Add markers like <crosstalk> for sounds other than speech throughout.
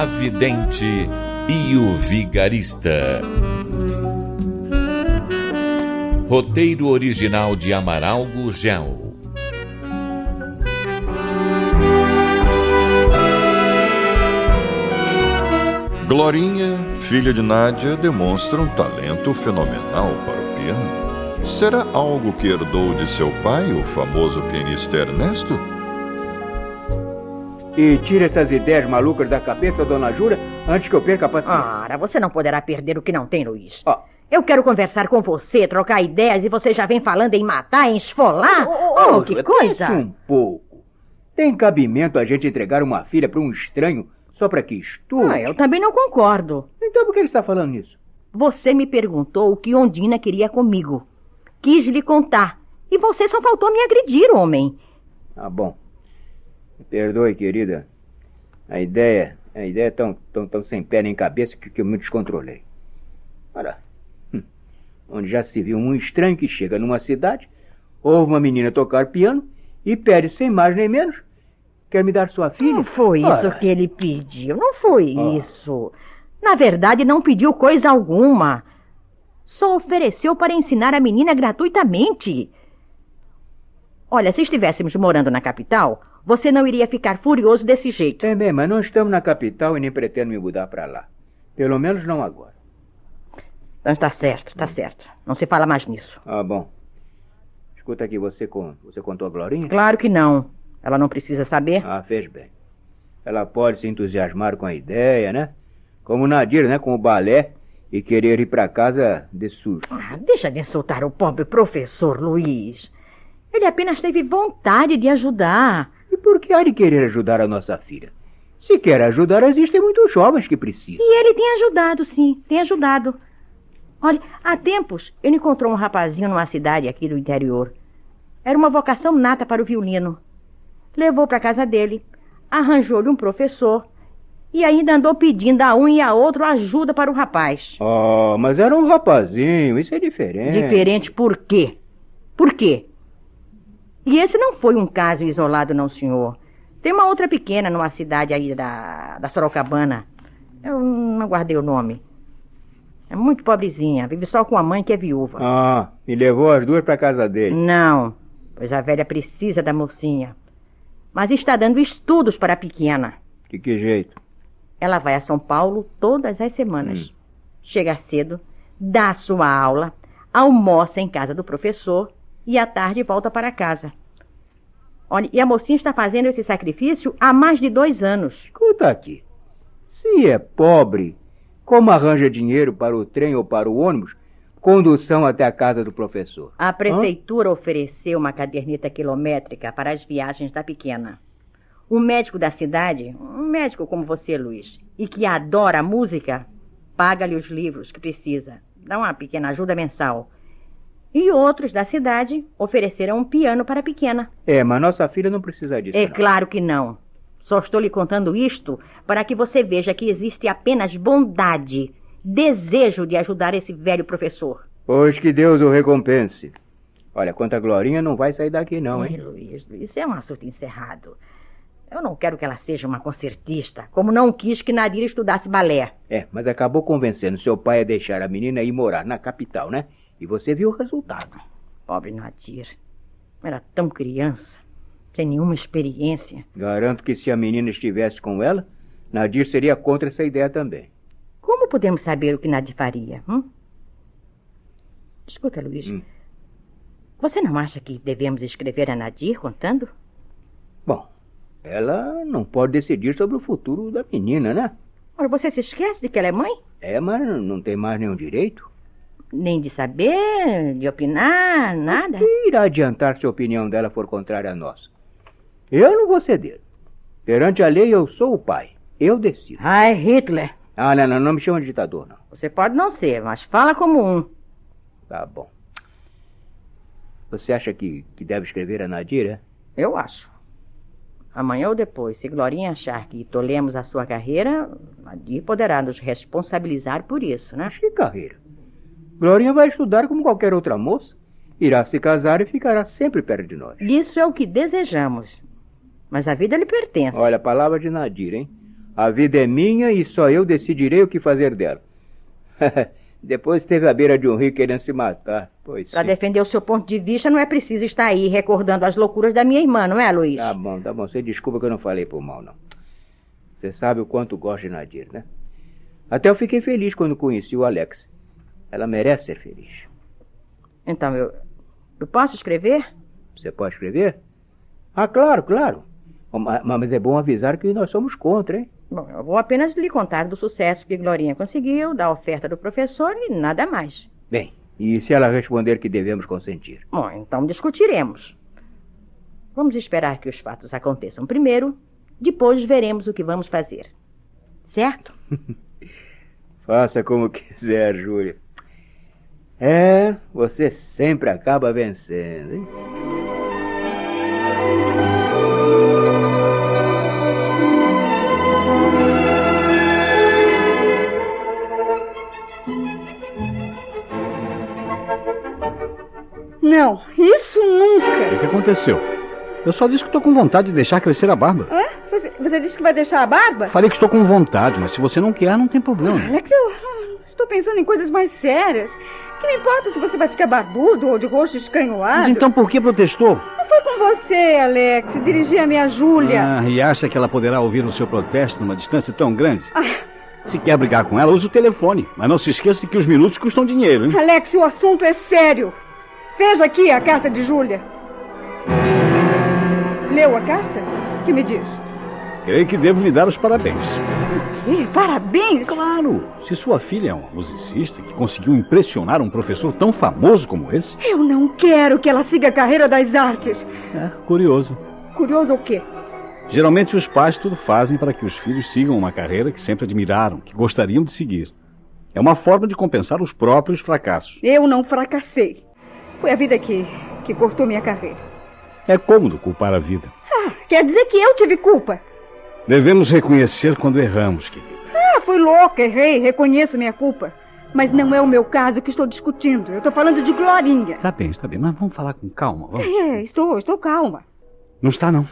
A Vidente e o Vigarista. Roteiro original de Amaral Gurgel. Glorinha, filha de Nádia, demonstra um talento fenomenal para o piano. Será algo que herdou de seu pai, o famoso pianista Ernesto? E tira essas ideias malucas da cabeça, dona Jura, antes que eu perca a paciência. Ora, você não poderá perder o que não tem, Luiz. Ó. Eu quero conversar com você, trocar ideias, e você já vem falando em matar, em esfolar? Ô, Oh, que Jura, coisa! pense um pouco. Tem cabimento a gente entregar uma filha para um estranho só para que estude? Ah, eu também não concordo. Então por que ele está falando nisso? Você me perguntou o que Ondina queria comigo. Quis lhe contar. E você só faltou me agredir, homem. Ah, bom. Perdoe, querida. A ideia, a ideia é tão, tão, tão sem pé nem cabeça que, que eu me descontrolei. Ora, hum, onde já se viu um estranho que chega numa cidade, ouve uma menina tocar piano e pede sem mais nem menos, quer me dar sua filha? Não foi isso Ora, que ele pediu. Não foi Ah. isso. Na verdade, não pediu coisa alguma. Só ofereceu para ensinar a menina gratuitamente. Olha, se estivéssemos morando na capital, você não iria ficar furioso desse jeito. Tem bem, mas não estamos na capital e nem pretendo me mudar para lá. Pelo menos não agora. Então está certo, está certo. Não se fala mais nisso. Ah, bom. Escuta aqui, você, com, você contou a Glorinha? Claro que não. Ela não precisa saber. Ah, fez bem. Ela pode se entusiasmar com a ideia, né? Como Nadir, né? Com o balé e querer ir para casa de susto. Ah, deixa de insultar o pobre professor Luiz. Ele apenas teve vontade de ajudar. Por que há de querer ajudar a nossa filha? Se quer ajudar, existem muitos jovens que precisam. E ele tem ajudado, sim, tem ajudado. Olha, há tempos ele encontrou um rapazinho numa cidade aqui do interior. Era uma vocação nata para o violino. Levou para casa dele, arranjou-lhe um professor e ainda andou pedindo a um e a outro ajuda para o rapaz. Oh, mas era um rapazinho, isso é diferente. Diferente por quê? Por quê? E esse não foi um caso isolado, não, senhor. Tem uma outra pequena numa cidade aí da, da Sorocabana. Eu não guardei o nome. É muito pobrezinha, vive só com a mãe que é viúva. Ah, e levou as duas para casa dele. Não, pois a velha precisa da mocinha. Mas está dando estudos para a pequena. De que jeito? Ela vai a São Paulo todas as semanas. Chega cedo, dá sua aula, almoça em casa do professor e à tarde volta para casa. Olha, e a mocinha está fazendo esse sacrifício há mais de dois anos. Escuta aqui. Se é pobre, como arranja dinheiro para o trem ou para o ônibus, condução até a casa do professor? A prefeitura ofereceu uma caderneta quilométrica para as viagens da pequena. O médico da cidade, um médico como você, Luiz, e que adora a música, paga-lhe os livros que precisa, dá uma pequena ajuda mensal. E outros da cidade ofereceram um piano para a pequena. É, mas nossa filha não precisa disso. É não. claro que não. Só estou lhe contando isto para que você veja que existe apenas bondade, desejo de ajudar esse velho professor. Pois que Deus o recompense. Olha, quanto a Glorinha não vai sair daqui não, hein? Luiz, Luiz, é um assunto encerrado. Eu não quero que ela seja uma concertista, como não quis que Nadir estudasse balé. É, mas acabou convencendo seu pai a deixar a menina ir morar na capital, né? E você viu o resultado. Pobre Nadir. Era tão criança, sem nenhuma experiência. Garanto que se a menina estivesse com ela, Nadir seria contra essa ideia também. Como podemos saber o que Nadir faria? Hum? Escuta, Luiz. Hum. Você não acha que devemos escrever a Nadir contando? Bom, ela não pode decidir sobre o futuro da menina, né? Ora, você se esquece de que ela é mãe? É, mas não tem mais nenhum direito. Nem de saber, de opinar, nada. Que irá adiantar se a opinião dela for contrária à nossa? Eu não vou ceder. Perante a lei, eu sou o pai. Eu decido. Ai, Hitler. Ah, não, não, não me chama de ditador, não. Você pode não ser, mas fala como um. Tá bom. Você acha que, que deve escrever a Nadira? Eu acho. Amanhã ou depois, se Glorinha achar que tolhemos a sua carreira, Nadir poderá nos responsabilizar por isso, né? Mas que carreira? Glorinha vai estudar como qualquer outra moça. Irá se casar e ficará sempre perto de nós. Isso é o que desejamos. Mas a vida lhe pertence. Olha, a palavra de Nadir, hein? A vida é minha e só eu decidirei o que fazer dela. <laughs> Depois esteve à beira de um rio querendo se matar. Pois Para defender o seu ponto de vista, não é preciso estar aí recordando as loucuras da minha irmã, não é, Luiz? Tá bom, tá bom. Você desculpa que eu não falei por mal, não. Você sabe o quanto gosto de Nadir, né? Até eu fiquei feliz quando conheci o Alex. Ela merece ser feliz. Então, eu, eu posso escrever? Você pode escrever? Ah, claro, claro. Ma- Mas é bom avisar que nós somos contra, hein? Bom, eu vou apenas lhe contar do sucesso que Glorinha conseguiu, da oferta do professor e nada mais. Bem, e se ela responder que devemos consentir? Bom, então discutiremos. Vamos esperar que os fatos aconteçam primeiro, depois veremos o que vamos fazer. Certo? <laughs> Faça como quiser, Júlia. É, você sempre acaba vencendo, hein? Não, isso O nunca. que aconteceu? Eu só disse que estou com vontade de deixar crescer a barba. Hã? Você, você disse que vai deixar a barba? Falei que estou com vontade, mas se você não quer, não tem problema. Alex, eu ah, estou pensando em coisas mais sérias. Que me importa se você vai ficar barbudo ou de rosto escanhoado? Mas então por que protestou? Não foi com você, Alex. Dirigi a minha Júlia. Ah, e acha que ela poderá ouvir o seu protesto numa distância tão grande? Ah. Se quer brigar com ela, use o telefone. Mas não se esqueça de que os minutos custam dinheiro, hein? Alex, o assunto é sério. Veja aqui a carta de Júlia. Leu a carta? O que me diz? Creio que devo lhe dar os parabéns. Ih, parabéns! Claro! Se sua filha é uma musicista que conseguiu impressionar um professor tão famoso como esse, Eu não quero que ela siga a carreira das artes. é curioso. Curioso o quê? Geralmente os pais tudo fazem para que os filhos sigam uma carreira que sempre admiraram, que gostariam de seguir. É uma forma de compensar os próprios fracassos. Eu não fracassei. Foi a vida que, que cortou minha carreira. É cômodo culpar a vida. Ah, quer dizer que eu tive culpa. Devemos reconhecer quando erramos, querido. Ah, fui louca, errei, reconheço minha culpa. Mas não é o meu caso que estou discutindo. Eu estou falando de Glorinha. Tá bem, está bem, mas vamos falar com calma, vamos. É, estou, estou calma. Não está, não.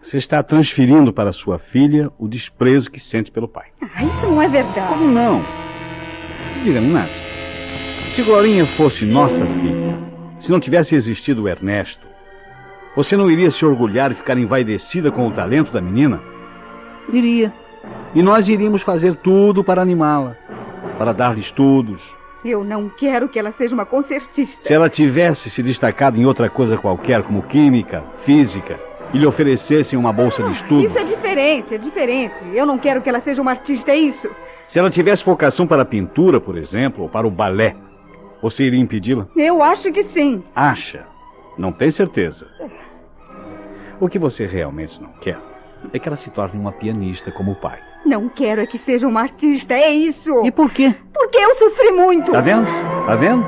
Você está transferindo para sua filha o desprezo que sente pelo pai. Ah, isso não é verdade. Como não? Diga-me, Nath. Se Glorinha fosse nossa filha, se não tivesse existido o Ernesto, você não iria se orgulhar e ficar envaidecida com o talento da menina? Iria. E nós iríamos fazer tudo para animá-la, para dar-lhe estudos. Eu não quero que ela seja uma concertista. Se ela tivesse se destacado em outra coisa qualquer, como química, física, e lhe oferecessem uma bolsa de estudo, Isso é diferente, é diferente. Eu não quero que ela seja uma artista, é isso. se ela tivesse vocação para a pintura, por exemplo, ou para o balé, você iria impedi-la? Eu acho que sim. Acha? Não tem certeza. O que você realmente não quer é que ela se torne uma pianista como o pai. Não quero é que seja uma artista, é isso. E por quê? Porque eu sofri muito. Tá vendo? Tá vendo?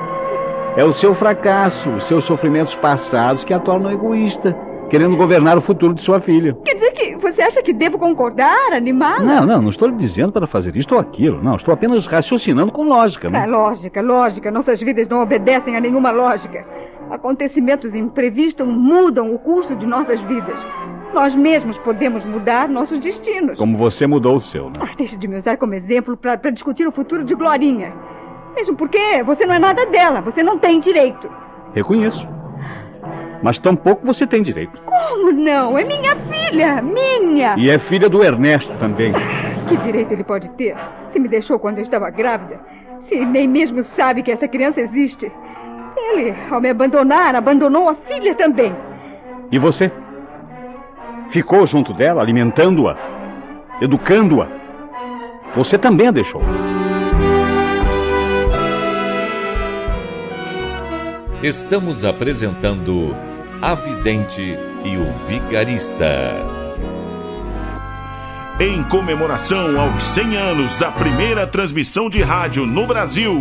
É o seu fracasso, os seus sofrimentos passados que a tornam egoísta, querendo governar o futuro de sua filha. Quer dizer que você acha que devo concordar, animá-la? Não, não, não estou lhe dizendo para fazer isto ou aquilo. Não, estou apenas raciocinando com lógica, É né? lógica, lógica. Nossas vidas não obedecem a nenhuma lógica. Acontecimentos imprevistos mudam o curso de nossas vidas. Nós mesmos podemos mudar nossos destinos. Como você mudou o seu, né? Ah, deixe de me usar como exemplo para discutir o futuro de Glorinha. Mesmo porque você não é nada dela, você não tem direito. Reconheço. Mas tampouco você tem direito. Como não? É minha filha! Minha! E é filha do Ernesto também. Que direito ele pode ter? Se me deixou quando eu estava grávida. Se nem mesmo sabe que essa criança existe. Ele, ao me abandonar, abandonou a filha também. E você? Ficou junto dela, alimentando-a, educando-a. Você também a deixou. Estamos apresentando A Vidente e o Vigarista. Em comemoração aos 100 anos da primeira transmissão de rádio no Brasil,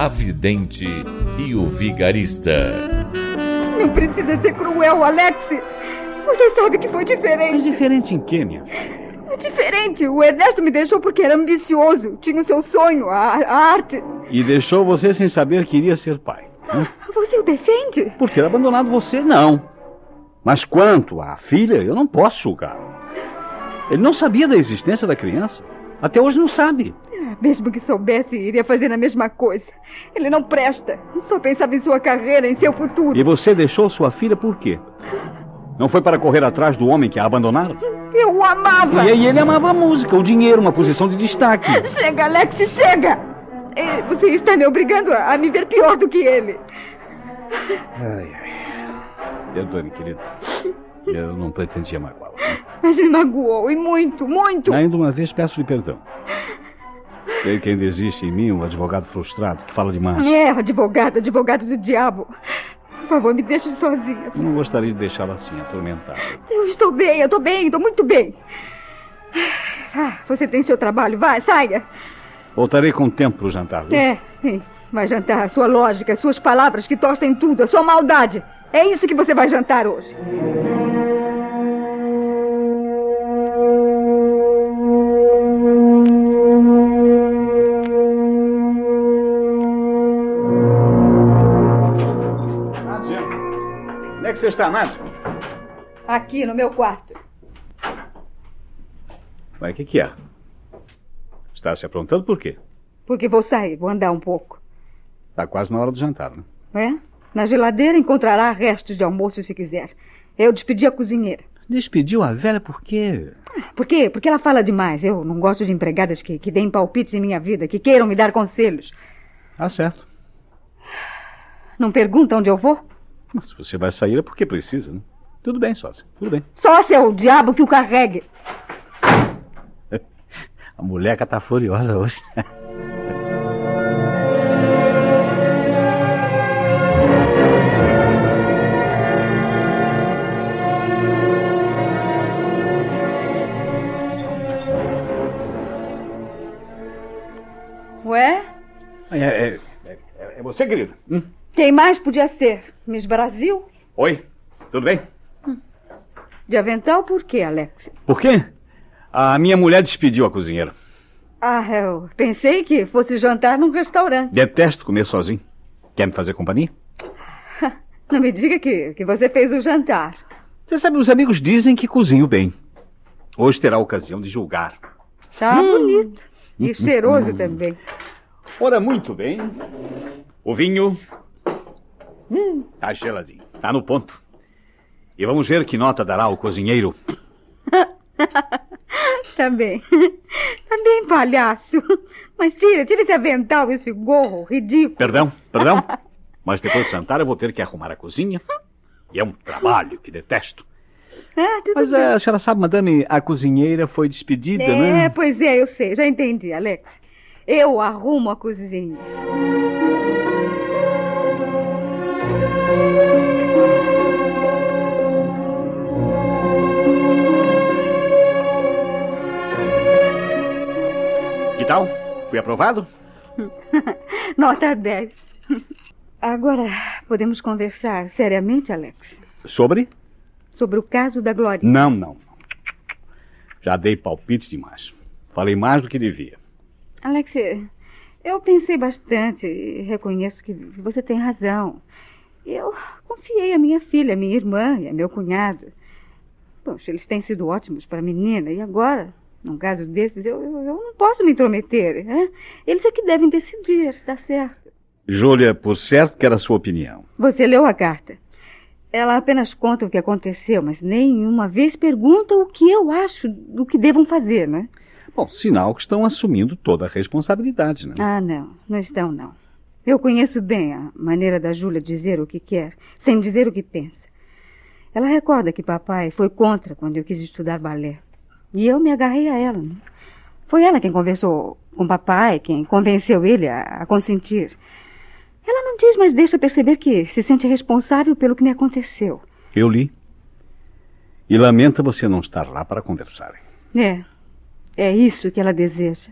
A Vidente e o Vigarista. Não precisa ser cruel, Alex. Você sabe que foi diferente. Mas diferente em quê, minha filha? É diferente. O Ernesto me deixou porque era ambicioso. Tinha o seu sonho, a, a arte. E deixou você sem saber que iria ser pai. né? Você o defende? Por ter abandonado você, não. Mas quanto à filha, eu não posso julgar. Ele não sabia da existência da criança. Até hoje não sabe. Mesmo que soubesse, iria fazer a mesma coisa. Ele não presta. Só pensava em sua carreira, em seu futuro. E você deixou sua filha por quê? Não foi para correr atrás do homem que a abandonaram? Eu o amava. E aí ele amava a música, o dinheiro, uma posição de destaque. <laughs> Chega, Alex, chega! Eh, Você está me obrigando a, me ver pior do que ele. Ai, ai. Perdoe-me, querida. Eu não pretendia magoá-la. Mas me magoou, e muito, muito. Ainda uma vez peço-lhe perdão. Sei que ainda existe em mim um advogado frustrado que fala demais. É, advogado, advogado do diabo. Por favor, me deixe sozinha. Eu não gostaria de deixá-la assim, atormentada. Eu estou bem, eu estou bem, estou muito bem. Ah, você tem seu trabalho, vai, saia. Voltarei com tempo para o jantar. viu? É, sim. Vai jantar. Sua lógica, suas palavras que torcem tudo, a sua maldade. É isso que você vai jantar hoje. Que você está, Nádia? Aqui no meu quarto. Mas o que, que é? Está se aprontando por quê? Porque vou sair, vou andar um pouco. Está quase na hora do jantar, né? É? Na geladeira encontrará restos de almoço se quiser. Eu despedi a cozinheira. Despediu a velha por quê? Por quê? Porque ela fala demais. Eu não gosto de empregadas que, que deem palpites em minha vida, que queiram me dar conselhos. Ah, certo. Não pergunta onde eu vou? Mas se você vai sair é porque precisa, né? Tudo bem, sócia. Tudo bem. Sócia é o diabo que o carregue. <laughs> A moleca tá furiosa hoje. Ué? É, é, é, é você, querido? Hum? Quem mais podia ser? Miss Brasil? Oi, tudo bem? De avental por quê, Alex? Por quê? A minha mulher despediu a cozinheira. Ah, eu pensei que fosse jantar num restaurante. Detesto comer sozinho. Quer me fazer companhia? <laughs> Não me diga que, que você fez o jantar. Você sabe, os amigos dizem que cozinho bem. Hoje terá a ocasião de julgar. Tá bonito. E cheiroso <laughs> também. Ora, muito bem. O vinho. Hum, tá geladinho. Tá no ponto. E vamos ver que nota dará o cozinheiro. <laughs> Tá bem. Tá bem, palhaço. Mas tira, tira esse avental, esse gorro ridículo. Perdão, perdão. <laughs> Mas depois de jantar eu vou ter que arrumar a cozinha. E é um trabalho que detesto. Ah, tudo Mas bem. a senhora sabe, madame, a cozinheira foi despedida, É, né? pois é, eu sei, já entendi, Alex. Eu arrumo a cozinha. Que tal? Fui aprovado? <laughs> Nota 10. Agora, podemos conversar seriamente, Alex? Sobre? Sobre o caso da Glorinha. Não, não. Já dei palpite demais. Falei mais do que devia. Alex, eu pensei bastante e reconheço que você tem razão. Eu confiei a minha filha, a minha irmã e a meu cunhado. Poxa, eles têm sido ótimos para a menina e agora, num caso desses, eu, eu, eu não posso me intrometer. Né? Eles é que devem decidir, tá certo. Júlia, por certo que era a sua opinião. Você leu a carta. Ela apenas conta o que aconteceu, mas nenhuma vez pergunta o que eu acho do que devam fazer, né? Bom, sinal que estão assumindo toda a responsabilidade, né? Ah, não. Não estão, não. Eu conheço bem a maneira da Júlia dizer o que quer, sem dizer o que pensa. Ela recorda que papai foi contra quando eu quis estudar balé. E eu me agarrei a ela. Né? Foi ela quem conversou com papai, quem convenceu ele a, a consentir. Ela não diz, mas deixa perceber que se sente responsável pelo que me aconteceu. Eu li. E lamenta você não estar lá para conversarem. É. É isso que ela deseja.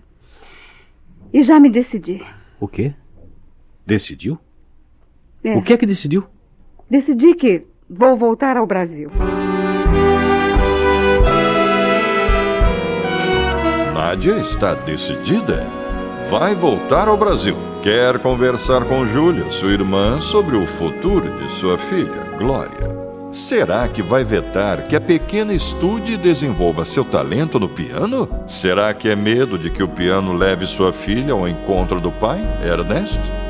E já me decidi. O quê? Decidiu? É. O que é que decidiu? Decidi que vou voltar ao Brasil. Nádia está decidida. Vai voltar ao Brasil. Quer conversar com Júlia, sua irmã, sobre o futuro de sua filha, Glória. Será que vai vetar que a pequena estude e desenvolva seu talento no piano? Será que é medo de que o piano leve sua filha ao encontro do pai, Ernest?